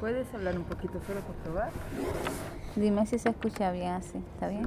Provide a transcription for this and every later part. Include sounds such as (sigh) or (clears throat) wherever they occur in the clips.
¿Puedes hablar un poquito solo por probar? Dime si se escucha bien así, ¿está bien?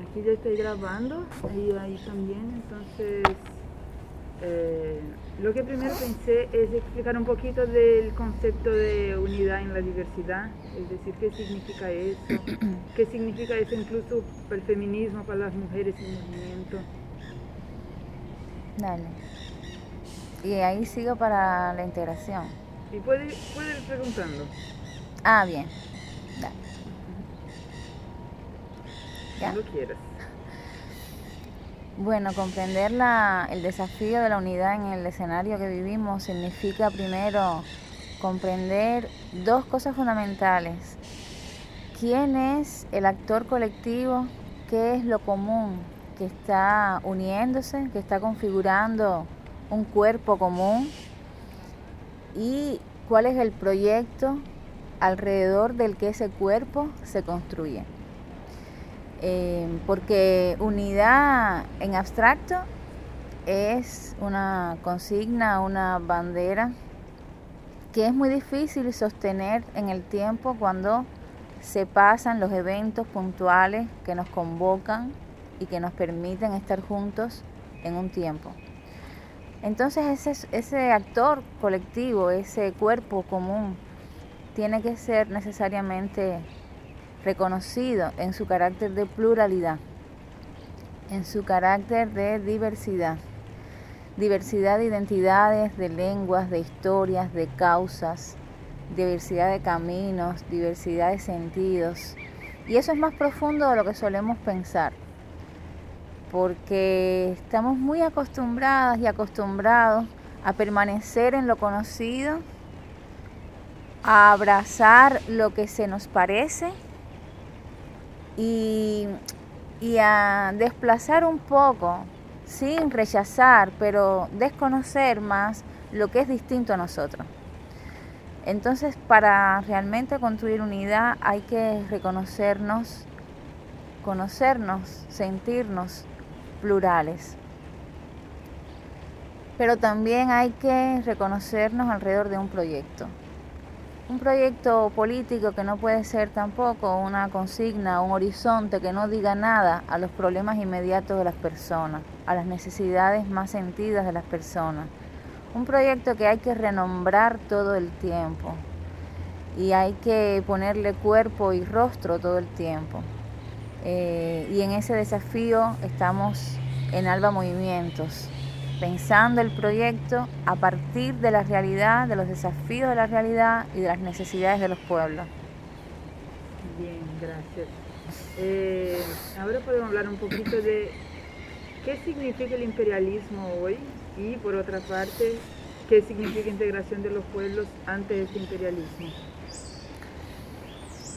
Aquí ya estoy grabando y ahí también, entonces eh, lo que primero pensé es explicar un poquito del concepto de unidad en la diversidad, es decir, qué significa eso, (clears throat) qué significa eso incluso para el feminismo, para las mujeres en movimiento. Dale. Y ahí sigo para la integración. Y puede, puede ir preguntando. Ah, bien. Dale. Quieras. (laughs) Bueno, comprender la, el desafío de la unidad en el escenario que vivimos significa primero comprender dos cosas fundamentales. ¿Quién es el actor colectivo? ¿Qué es lo común que está uniéndose, que está configurando un cuerpo común? ¿Y cuál es el proyecto alrededor del que ese cuerpo se construye? Eh, porque unidad en abstracto es una consigna, una bandera que es muy difícil sostener en el tiempo cuando se pasan los eventos puntuales que nos convocan y que nos permiten estar juntos en un tiempo. Entonces ese, ese actor colectivo, ese cuerpo común, tiene que ser necesariamente reconocido en su carácter de pluralidad, en su carácter de diversidad, diversidad de identidades, de lenguas, de historias, de causas, diversidad de caminos, diversidad de sentidos. Y eso es más profundo de lo que solemos pensar, porque estamos muy acostumbradas y acostumbrados a permanecer en lo conocido, a abrazar lo que se nos parece y, y a desplazar un poco, sin rechazar, pero desconocer más lo que es distinto a nosotros. Entonces, para realmente construir unidad hay que reconocernos, conocernos, sentirnos plurales. Pero también hay que reconocernos alrededor de un proyecto. Un proyecto político que no puede ser tampoco una consigna, un horizonte que no diga nada a los problemas inmediatos de las personas, a las necesidades más sentidas de las personas. Un proyecto que hay que renombrar todo el tiempo y hay que ponerle cuerpo y rostro todo el tiempo. Eh, y en ese desafío estamos en Alba Movimientos, pensando el proyecto a partir de la realidad, de los desafíos de la realidad y de las necesidades de los pueblos. Bien, gracias. Eh, ahora podemos hablar un poquito de qué significa el imperialismo hoy y por otra parte, qué significa integración de los pueblos ante este imperialismo.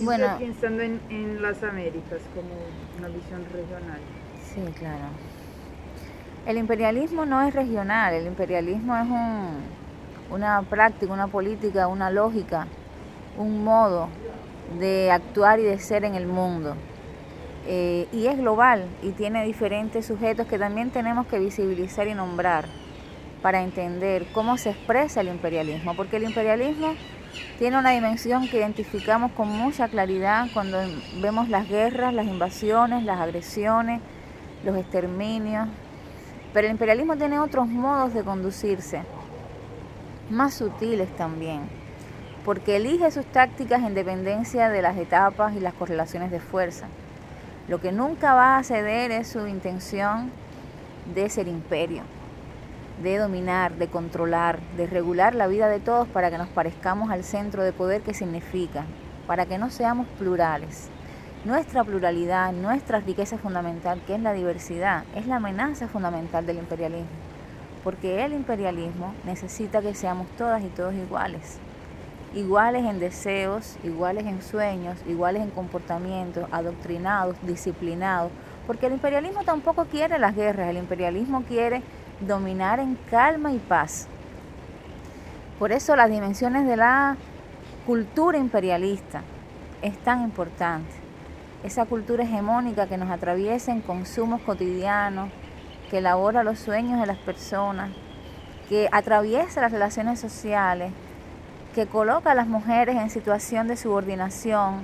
Bueno. pensando en, en las Américas como una visión regional. Sí, claro. El imperialismo no es regional, el imperialismo es un, una práctica, una política, una lógica, un modo de actuar y de ser en el mundo. Eh, y es global y tiene diferentes sujetos que también tenemos que visibilizar y nombrar para entender cómo se expresa el imperialismo, porque el imperialismo tiene una dimensión que identificamos con mucha claridad cuando vemos las guerras, las invasiones, las agresiones, los exterminios, pero el imperialismo tiene otros modos de conducirse, más sutiles también, porque elige sus tácticas en dependencia de las etapas y las correlaciones de fuerza. Lo que nunca va a ceder es su intención de ser imperio, de dominar, de controlar, de regular la vida de todos para que nos parezcamos al centro de poder que significa, para que no seamos plurales. Nuestra pluralidad, nuestra riqueza fundamental, que es la diversidad, es la amenaza fundamental del imperialismo, porque el imperialismo necesita que seamos todas y todos iguales, iguales en deseos, iguales en sueños, iguales en comportamientos, adoctrinados, disciplinados, porque el imperialismo tampoco quiere las guerras, el imperialismo quiere dominar en calma y paz. Por eso las dimensiones de la cultura imperialista es tan importante. Esa cultura hegemónica que nos atraviesa en consumos cotidianos, que elabora los sueños de las personas, que atraviesa las relaciones sociales, que coloca a las mujeres en situación de subordinación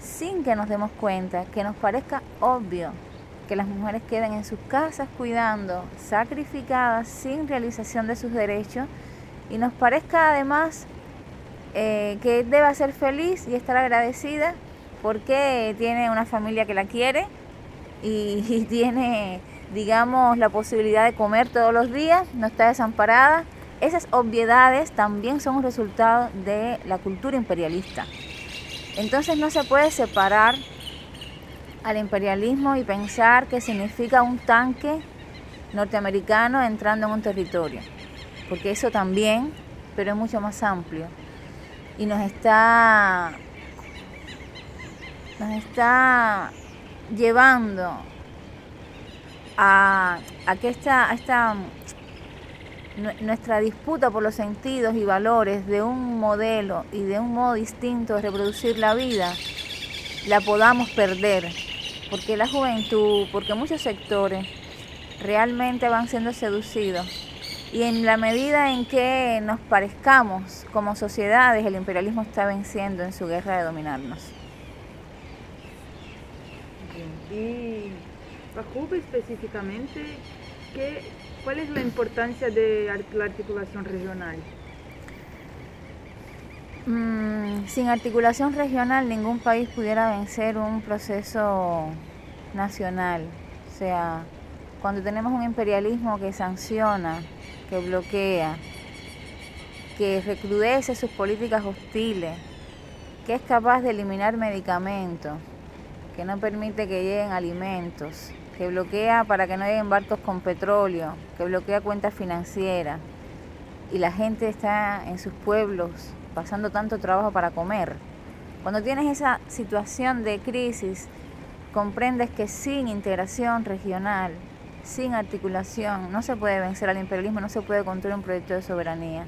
sin que nos demos cuenta, que nos parezca obvio que las mujeres queden en sus casas cuidando, sacrificadas, sin realización de sus derechos, y nos parezca además eh, que deba ser feliz y estar agradecida porque tiene una familia que la quiere (laughs) y, tiene, digamos, la posibilidad de comer todos los días, no está desamparada. Esas obviedades también son un resultado de la cultura imperialista. Entonces no se puede separar al imperialismo y pensar que significa un tanque norteamericano entrando en un territorio, porque eso también, pero es mucho más amplio y nos está nos está llevando a, que esta, esta nuestra disputa por los sentidos y valores de un modelo y de un modo distinto de reproducir la vida la podamos perder porque la juventud, porque muchos sectores realmente van siendo seducidos. Y en la medida en que nos parezcamos como sociedades, el imperialismo está venciendo en su guerra de dominarnos. Y para Cuba específicamente, ¿qué, ¿cuál es la importancia de la articulación regional? Mm, sin articulación regional ningún país pudiera vencer un proceso nacional. O sea, cuando tenemos un imperialismo que sanciona, que bloquea, que recrudece sus políticas hostiles, que es capaz de eliminar medicamentos, que no permite que lleguen alimentos, que bloquea para que no lleguen barcos con petróleo, que bloquea cuentas financieras, y la gente está en sus pueblos pasando tanto trabajo para comer. Cuando tienes esa situación de crisis, comprendes que sin integración regional, sin articulación, no se puede vencer al imperialismo, no se puede construir un proyecto de soberanía.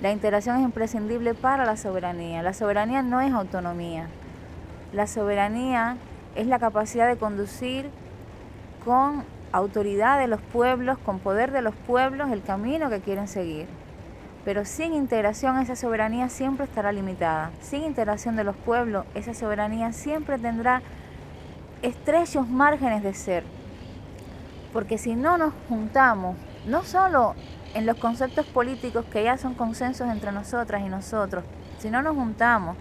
La integración es imprescindible para la soberanía. La soberanía no es autonomía. La soberanía es la capacidad de conducir con autoridad de los pueblos, con poder de los pueblos, el camino que quieren seguir. Pero sin integración esa soberanía siempre estará limitada. Sin integración de los pueblos, esa soberanía siempre tendrá estrechos márgenes de ser. Porque si no nos juntamos, no solo en los conceptos políticos que ya son consensos entre nosotras y nosotros, si no nos juntamos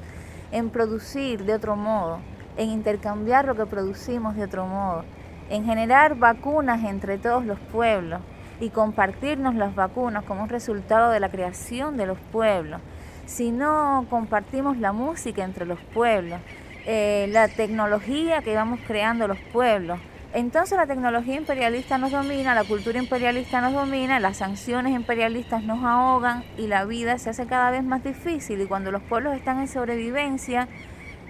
en producir de otro modo, en intercambiar lo que producimos de otro modo, en generar vacunas entre todos los pueblos, y compartirnos las vacunas como un resultado de la creación de los pueblos, si no compartimos la música entre los pueblos, eh, la tecnología que vamos creando los pueblos, entonces la tecnología imperialista nos domina, la cultura imperialista nos domina, las sanciones imperialistas nos ahogan y la vida se hace cada vez más difícil y cuando los pueblos están en sobrevivencia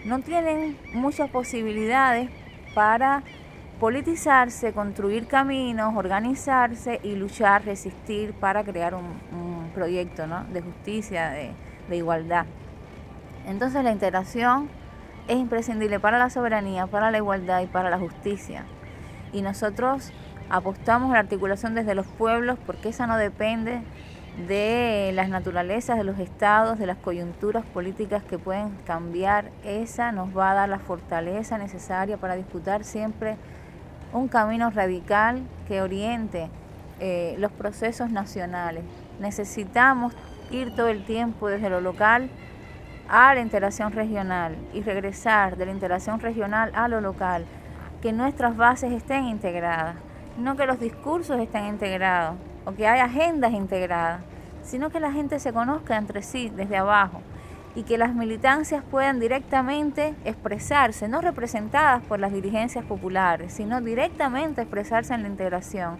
no tienen muchas posibilidades para politizarse, construir caminos, organizarse y luchar, resistir para crear un, proyecto de justicia, de, de igualdad. Entonces la integración es imprescindible para la soberanía, para la igualdad y para la justicia. Y nosotros apostamos a la articulación desde los pueblos porque esa no depende de las naturalezas de los estados, de las coyunturas políticas que pueden cambiar. Esa nos va a dar la fortaleza necesaria para disputar siempre un camino radical que oriente eh, los procesos nacionales. Necesitamos ir todo el tiempo desde lo local a la integración regional y regresar de la integración regional a lo local que nuestras bases estén integradas, no que los discursos estén integrados o que haya agendas integradas, sino que la gente se conozca entre sí desde abajo y que las militancias puedan directamente expresarse, no representadas por las dirigencias populares, sino directamente expresarse en la integración,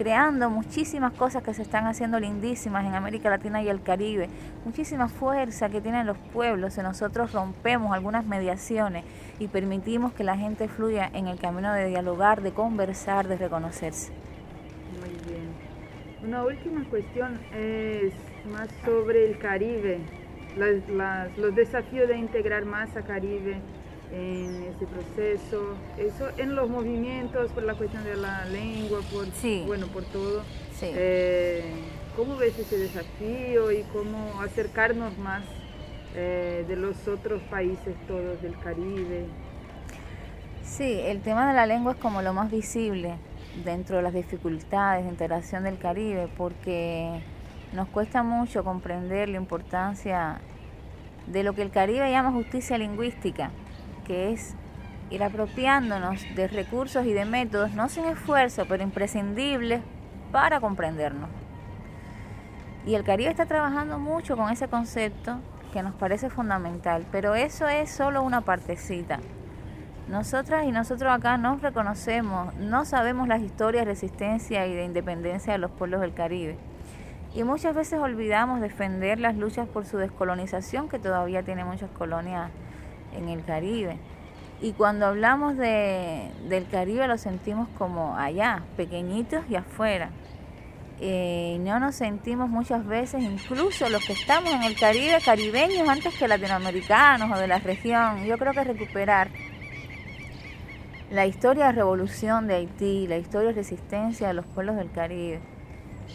creando muchísimas cosas que se están haciendo lindísimas en América Latina y el Caribe, muchísima fuerza que tienen los pueblos si nosotros rompemos algunas mediaciones y permitimos que la gente fluya en el camino de dialogar, de conversar, de reconocerse. Muy bien. Una última cuestión es más sobre el Caribe los desafíos de integrar más a Caribe en este proceso, eso en los movimientos, por la cuestión de la lengua, por, bueno, por todo. Eh, ¿Cómo ves ese desafío y cómo acercarnos más eh, de los otros países todos del Caribe? Sí, el tema de la lengua es como lo más visible dentro de las dificultades de integración del Caribe, porque nos cuesta mucho comprender la importancia de lo que el Caribe llama justicia lingüística, que es ir apropiándonos de recursos y de métodos, no sin esfuerzo, pero imprescindibles para comprendernos. Y el Caribe está trabajando mucho con ese concepto que nos parece fundamental, pero eso es solo una partecita. Nosotras y nosotros acá nos reconocemos, no sabemos las historias de resistencia y de independencia de los pueblos del Caribe. Y muchas veces olvidamos defender las luchas por su descolonización, que todavía tiene muchas colonias en el Caribe. Y cuando hablamos de, del Caribe lo sentimos como allá, pequeñitos y afuera. Eh, no nos sentimos muchas veces, incluso los que estamos en el Caribe, caribeños antes que latinoamericanos o de la región. Yo creo que recuperar la historia de revolución de Haití, la historia de resistencia de los pueblos del Caribe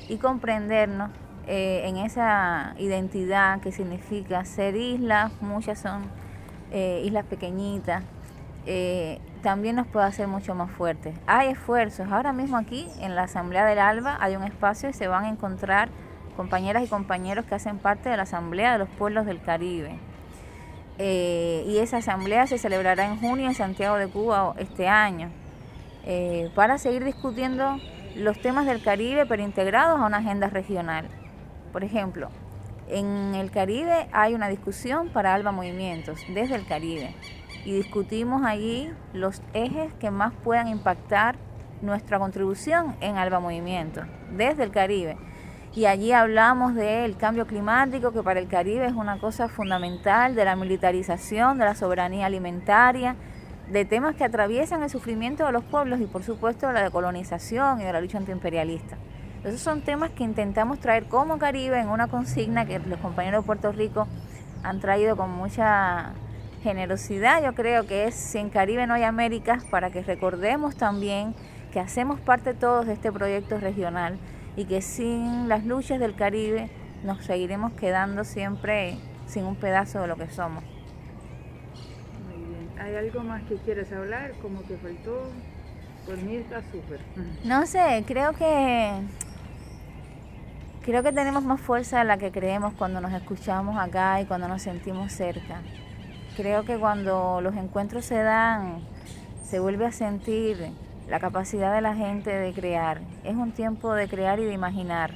y comprendernos eh, en esa identidad que significa ser islas, muchas son eh, islas pequeñitas, eh, también nos puede hacer mucho más fuertes. Hay esfuerzos, ahora mismo aquí en la Asamblea del ALBA hay un espacio y se van a encontrar compañeras y compañeros que hacen parte de la Asamblea de los Pueblos del Caribe. y esa asamblea se celebrará en junio en Santiago de Cuba este año, para seguir discutiendo los temas del Caribe, pero integrados a una agenda regional. Por ejemplo, en el Caribe hay una discusión para ALBA Movimientos desde el Caribe y discutimos allí los ejes que más puedan impactar nuestra contribución en ALBA Movimientos desde el Caribe. Y allí hablamos del cambio climático, que para el Caribe es una cosa fundamental, de la militarización, de la soberanía alimentaria, de temas que atraviesan el sufrimiento de los pueblos y por supuesto de la decolonización y de la lucha antiimperialista. Esos son temas que intentamos traer como Caribe en una consigna que los compañeros de Puerto Rico han traído con mucha generosidad. Yo creo que es Sin Caribe no hay Américas para que recordemos también que hacemos parte todos de este proyecto regional y que sin las luchas del Caribe nos seguiremos quedando siempre sin un pedazo de lo que somos. ¿Hay algo más que quieras hablar? ¿Cómo te faltó? Por mí está súper. No sé, creo que creo que tenemos más fuerza de la que creemos cuando nos escuchamos acá y cuando nos sentimos cerca. Creo que cuando los encuentros se dan, se vuelve a sentir la capacidad de la gente de crear. Es un tiempo de crear y de imaginar.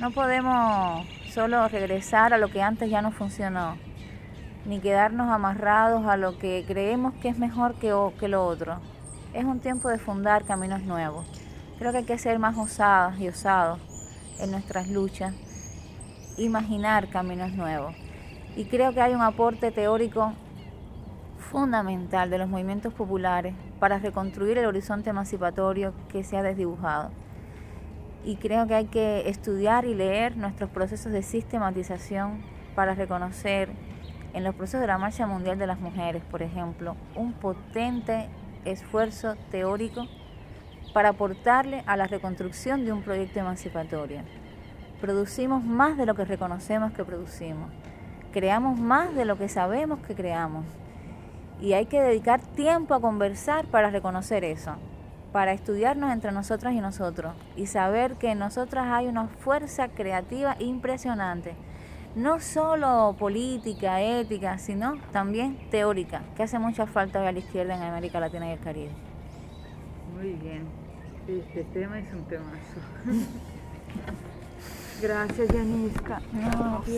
No podemos solo regresar a lo que antes ya no funcionó ni quedarnos amarrados a lo que creemos que es mejor que, lo otro. Es un tiempo de fundar caminos nuevos. Creo que hay que ser más osadas y osados en nuestras luchas, imaginar caminos nuevos. Y creo que hay un aporte teórico fundamental de los movimientos populares para reconstruir el horizonte emancipatorio que se ha desdibujado. Y creo que hay que estudiar y leer nuestros procesos de sistematización para reconocer en los procesos de la Marcha Mundial de las Mujeres, por ejemplo, un potente esfuerzo teórico para aportarle a la reconstrucción de un proyecto emancipatorio. Producimos más de lo que reconocemos que producimos. Creamos más de lo que sabemos que creamos. Y hay que dedicar tiempo a conversar para reconocer eso, para estudiarnos entre nosotras y nosotros y saber que en nosotras hay una fuerza creativa impresionante no solo política, ética, sino también teórica, que hace mucha falta hoy a la izquierda en América Latina y el Caribe. Muy bien. Este tema es un temazo. (laughs) Gracias, Yaniska. No, aquí.